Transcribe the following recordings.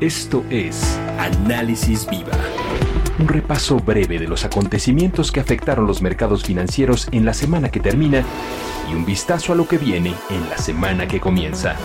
Esto es Análisis Viva. Un repaso breve de los acontecimientos que afectaron los mercados financieros en la semana que termina y un vistazo a lo que viene en la semana que comienza.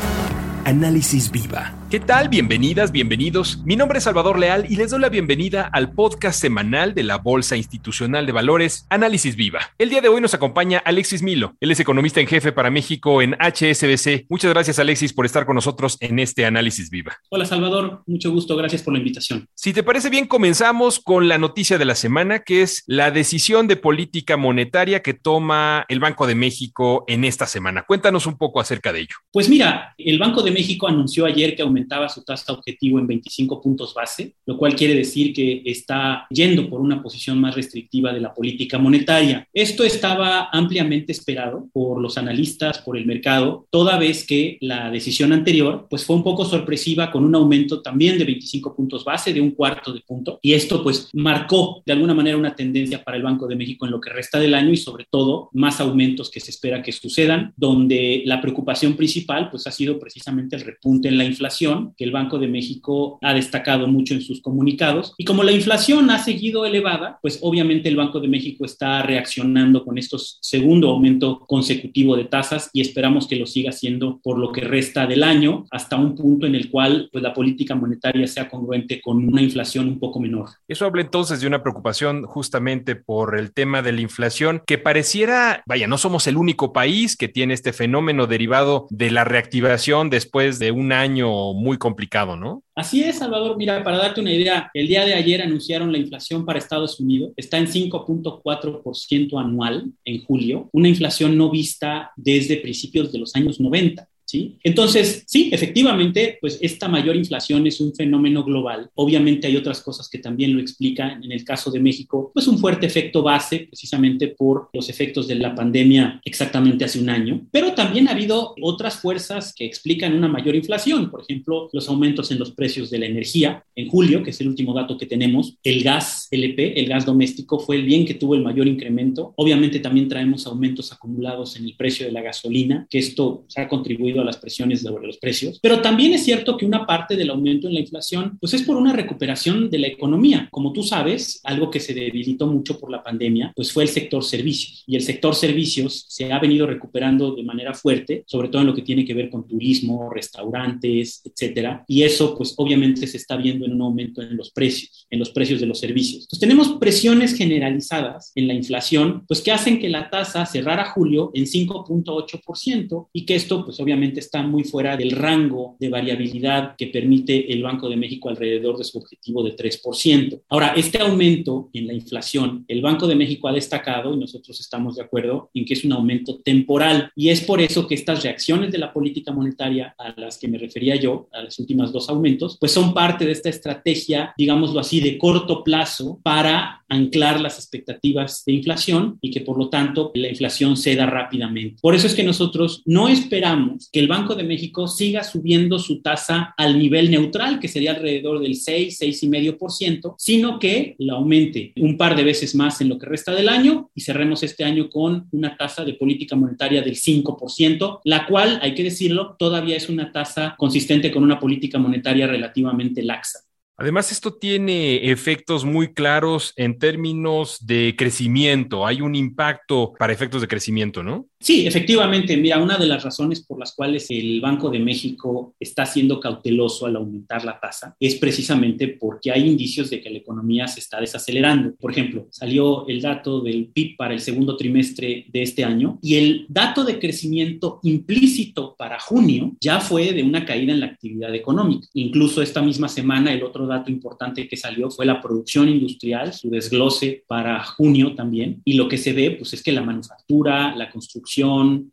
Análisis Viva ¿Qué tal? Bienvenidas, bienvenidos. Mi nombre es Salvador Leal y les doy la bienvenida al podcast semanal de la Bolsa Institucional de Valores, Análisis Viva. El día de hoy nos acompaña Alexis Milo. Él es economista en jefe para México en HSBC. Muchas gracias, Alexis, por estar con nosotros en este Análisis Viva. Hola, Salvador. Mucho gusto. Gracias por la invitación. Si te parece bien, comenzamos con la noticia de la semana, que es la decisión de política monetaria que toma el Banco de México en esta semana. Cuéntanos un poco acerca de ello. Pues mira, el Banco de México anunció ayer que aumentaba su tasa objetivo en 25 puntos base, lo cual quiere decir que está yendo por una posición más restrictiva de la política monetaria. Esto estaba ampliamente esperado por los analistas, por el mercado, toda vez que la decisión anterior pues fue un poco sorpresiva con un aumento también de 25 puntos base, de un cuarto de punto, y esto pues marcó de alguna manera una tendencia para el Banco de México en lo que resta del año y sobre todo más aumentos que se espera que sucedan, donde la preocupación principal pues ha sido precisamente el repunte en la inflación, que el Banco de México ha destacado mucho en sus comunicados. Y como la inflación ha seguido elevada, pues obviamente el Banco de México está reaccionando con estos segundo aumento consecutivo de tasas y esperamos que lo siga haciendo por lo que resta del año hasta un punto en el cual pues la política monetaria sea congruente con una inflación un poco menor. Eso habla entonces de una preocupación justamente por el tema de la inflación que pareciera, vaya, no somos el único país que tiene este fenómeno derivado de la reactivación después de un año muy complicado, ¿no? Así es, Salvador. Mira, para darte una idea, el día de ayer anunciaron la inflación para Estados Unidos. Está en 5.4% anual en julio, una inflación no vista desde principios de los años 90. ¿Sí? Entonces, sí, efectivamente, pues esta mayor inflación es un fenómeno global. Obviamente hay otras cosas que también lo explican. En el caso de México, pues un fuerte efecto base, precisamente por los efectos de la pandemia exactamente hace un año. Pero también ha habido otras fuerzas que explican una mayor inflación. Por ejemplo, los aumentos en los precios de la energía. En julio, que es el último dato que tenemos, el gas LP, el gas doméstico, fue el bien que tuvo el mayor incremento. Obviamente también traemos aumentos acumulados en el precio de la gasolina, que esto ha contribuido a las presiones sobre los precios, pero también es cierto que una parte del aumento en la inflación pues es por una recuperación de la economía. Como tú sabes, algo que se debilitó mucho por la pandemia pues fue el sector servicios y el sector servicios se ha venido recuperando de manera fuerte, sobre todo en lo que tiene que ver con turismo, restaurantes, etcétera, y eso pues obviamente se está viendo en un aumento en los precios, en los precios de los servicios. Entonces tenemos presiones generalizadas en la inflación pues que hacen que la tasa cerrara julio en 5.8% y que esto pues obviamente está muy fuera del rango de variabilidad que permite el Banco de México alrededor de su objetivo de 3%. Ahora, este aumento en la inflación, el Banco de México ha destacado, y nosotros estamos de acuerdo, en que es un aumento temporal. Y es por eso que estas reacciones de la política monetaria a las que me refería yo, a los últimos dos aumentos, pues son parte de esta estrategia, digámoslo así, de corto plazo para anclar las expectativas de inflación y que por lo tanto la inflación ceda rápidamente. Por eso es que nosotros no esperamos que el Banco de México siga subiendo su tasa al nivel neutral, que sería alrededor del 6, 6,5%, sino que la aumente un par de veces más en lo que resta del año y cerremos este año con una tasa de política monetaria del 5%, la cual, hay que decirlo, todavía es una tasa consistente con una política monetaria relativamente laxa. Además, esto tiene efectos muy claros en términos de crecimiento. Hay un impacto para efectos de crecimiento, ¿no? Sí, efectivamente. Mira, una de las razones por las cuales el Banco de México está siendo cauteloso al aumentar la tasa es precisamente porque hay indicios de que la economía se está desacelerando. Por ejemplo, salió el dato del PIB para el segundo trimestre de este año y el dato de crecimiento implícito para junio ya fue de una caída en la actividad económica. Incluso esta misma semana el otro dato importante que salió fue la producción industrial, su desglose para junio también. Y lo que se ve, pues es que la manufactura, la construcción,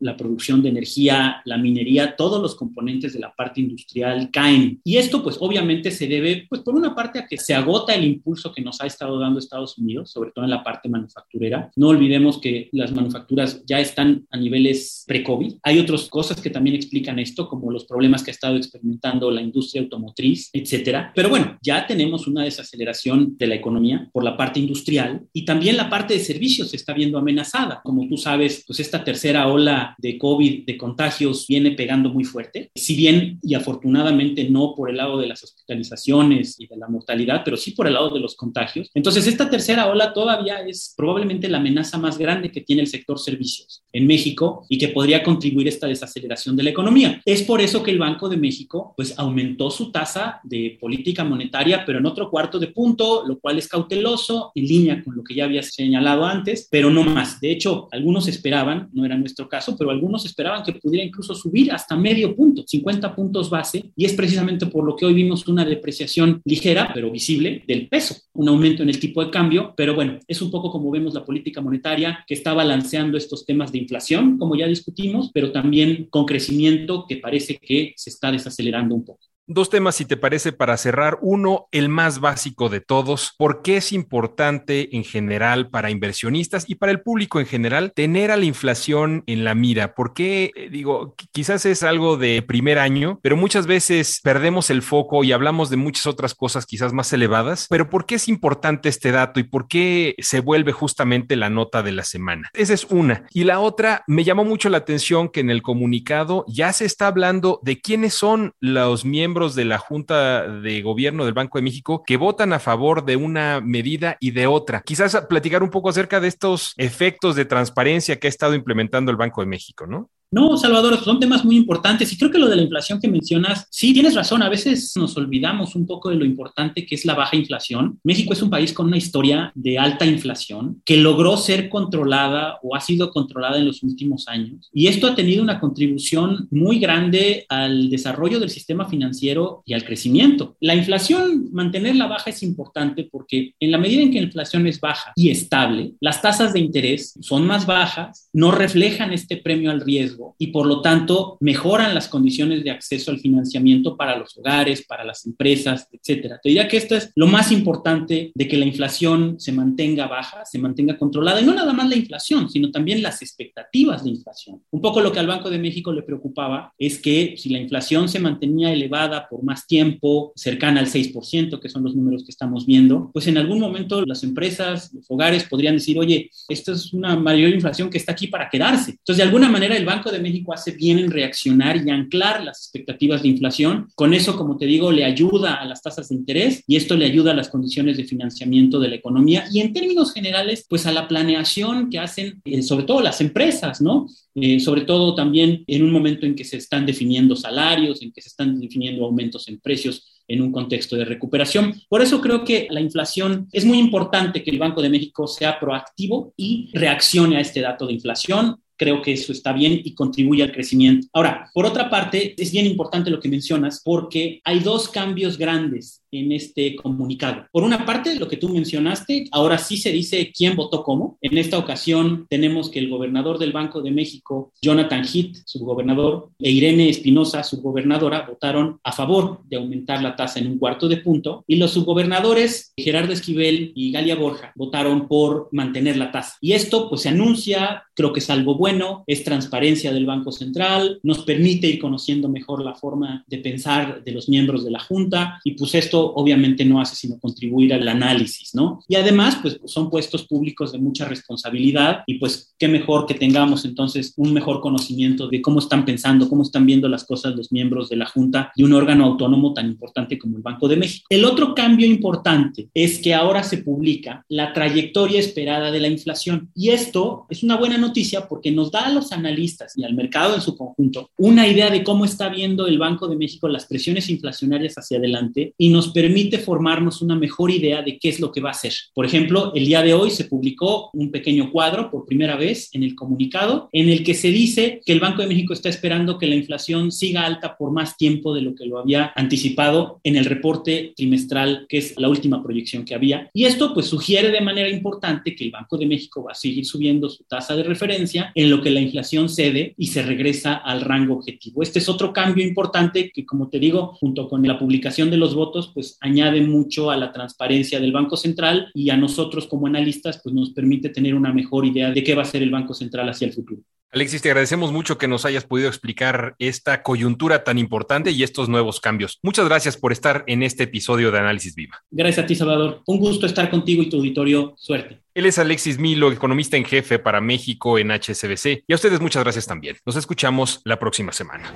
la producción de energía, la minería, todos los componentes de la parte industrial caen. Y esto, pues obviamente se debe, pues por una parte a que se agota el impulso que nos ha estado dando Estados Unidos, sobre todo en la parte manufacturera. No olvidemos que las manufacturas ya están a niveles pre-COVID. Hay otras cosas que también explican esto, como los problemas que ha estado experimentando la industria automotriz, etcétera. Pero bueno, ya tenemos una desaceleración de la economía por la parte industrial y también la parte de servicios se está viendo amenazada. Como tú sabes, pues esta tercera tercera ola de COVID, de contagios, viene pegando muy fuerte. Si bien y afortunadamente no por el lado de las hospitalizaciones y de la mortalidad, pero sí por el lado de los contagios. Entonces, esta tercera ola todavía es probablemente la amenaza más grande que tiene el sector servicios en México y que podría contribuir a esta desaceleración de la economía. Es por eso que el Banco de México pues aumentó su tasa de política monetaria, pero en otro cuarto de punto, lo cual es cauteloso, en línea con lo que ya había señalado antes, pero no más. De hecho, algunos esperaban, no era nuestro caso, pero algunos esperaban que pudiera incluso subir hasta medio punto, 50 puntos base, y es precisamente por lo que hoy vimos una depreciación ligera, pero visible, del peso, un aumento en el tipo de cambio, pero bueno, es un poco como vemos la política monetaria que está balanceando estos temas de inflación, como ya discutimos, pero también con crecimiento que parece que se está desacelerando un poco. Dos temas, si te parece, para cerrar. Uno, el más básico de todos. ¿Por qué es importante en general para inversionistas y para el público en general tener a la inflación en la mira? ¿Por qué, eh, digo, quizás es algo de primer año, pero muchas veces perdemos el foco y hablamos de muchas otras cosas quizás más elevadas? Pero ¿por qué es importante este dato y por qué se vuelve justamente la nota de la semana? Esa es una. Y la otra, me llamó mucho la atención que en el comunicado ya se está hablando de quiénes son los miembros de la Junta de Gobierno del Banco de México que votan a favor de una medida y de otra. Quizás platicar un poco acerca de estos efectos de transparencia que ha estado implementando el Banco de México, ¿no? No, Salvador, son temas muy importantes y creo que lo de la inflación que mencionas, sí, tienes razón, a veces nos olvidamos un poco de lo importante que es la baja inflación. México es un país con una historia de alta inflación que logró ser controlada o ha sido controlada en los últimos años y esto ha tenido una contribución muy grande al desarrollo del sistema financiero y al crecimiento. La inflación, mantenerla baja es importante porque en la medida en que la inflación es baja y estable, las tasas de interés son más bajas, no reflejan este premio al riesgo y por lo tanto mejoran las condiciones de acceso al financiamiento para los hogares, para las empresas, etcétera. Te diría que esto es lo más importante de que la inflación se mantenga baja, se mantenga controlada y no nada más la inflación, sino también las expectativas de inflación. Un poco lo que al Banco de México le preocupaba es que si la inflación se mantenía elevada por más tiempo, cercana al 6%, que son los números que estamos viendo, pues en algún momento las empresas, los hogares podrían decir, oye, esto es una mayor inflación que está aquí para quedarse. Entonces, de alguna manera, el Banco de México hace bien en reaccionar y anclar las expectativas de inflación. Con eso, como te digo, le ayuda a las tasas de interés y esto le ayuda a las condiciones de financiamiento de la economía y en términos generales, pues a la planeación que hacen eh, sobre todo las empresas, ¿no? Eh, sobre todo también en un momento en que se están definiendo salarios, en que se están definiendo aumentos en precios en un contexto de recuperación. Por eso creo que la inflación es muy importante que el Banco de México sea proactivo y reaccione a este dato de inflación creo que eso está bien y contribuye al crecimiento. Ahora, por otra parte, es bien importante lo que mencionas porque hay dos cambios grandes en este comunicado. Por una parte, lo que tú mencionaste, ahora sí se dice quién votó cómo. En esta ocasión tenemos que el gobernador del Banco de México, Jonathan Heath, subgobernador, e Irene Espinosa, subgobernadora, votaron a favor de aumentar la tasa en un cuarto de punto y los subgobernadores Gerardo Esquivel y Galia Borja votaron por mantener la tasa. Y esto pues se anuncia, creo que es algo bueno, es transparencia del Banco Central, nos permite ir conociendo mejor la forma de pensar de los miembros de la Junta y pues esto obviamente no hace sino contribuir al análisis, ¿no? Y además, pues son puestos públicos de mucha responsabilidad y pues qué mejor que tengamos entonces un mejor conocimiento de cómo están pensando, cómo están viendo las cosas los miembros de la Junta y un órgano autónomo tan importante como el Banco de México. El otro cambio importante es que ahora se publica la trayectoria esperada de la inflación y esto es una buena noticia porque nos da a los analistas y al mercado en su conjunto una idea de cómo está viendo el Banco de México las presiones inflacionarias hacia adelante y nos permite formarnos una mejor idea de qué es lo que va a hacer. Por ejemplo, el día de hoy se publicó un pequeño cuadro por primera vez en el comunicado en el que se dice que el Banco de México está esperando que la inflación siga alta por más tiempo de lo que lo había anticipado en el reporte trimestral, que es la última proyección que había. Y esto pues sugiere de manera importante que el Banco de México va a seguir subiendo su tasa de referencia en lo que la inflación cede y se regresa al rango objetivo. Este es otro cambio importante que, como te digo, junto con la publicación de los votos, pues pues añade mucho a la transparencia del Banco Central y a nosotros como analistas pues nos permite tener una mejor idea de qué va a ser el Banco Central hacia el futuro. Alexis, te agradecemos mucho que nos hayas podido explicar esta coyuntura tan importante y estos nuevos cambios. Muchas gracias por estar en este episodio de Análisis Viva. Gracias a ti, Salvador. Un gusto estar contigo y tu auditorio. Suerte. Él es Alexis Milo, economista en jefe para México en HSBC. Y a ustedes muchas gracias también. Nos escuchamos la próxima semana.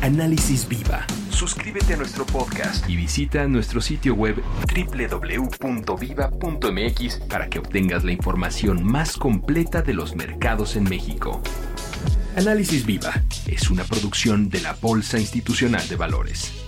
Análisis Viva. Suscríbete a nuestro podcast y visita nuestro sitio web www.viva.mx para que obtengas la información más completa de los mercados en México. Análisis Viva es una producción de la Bolsa Institucional de Valores.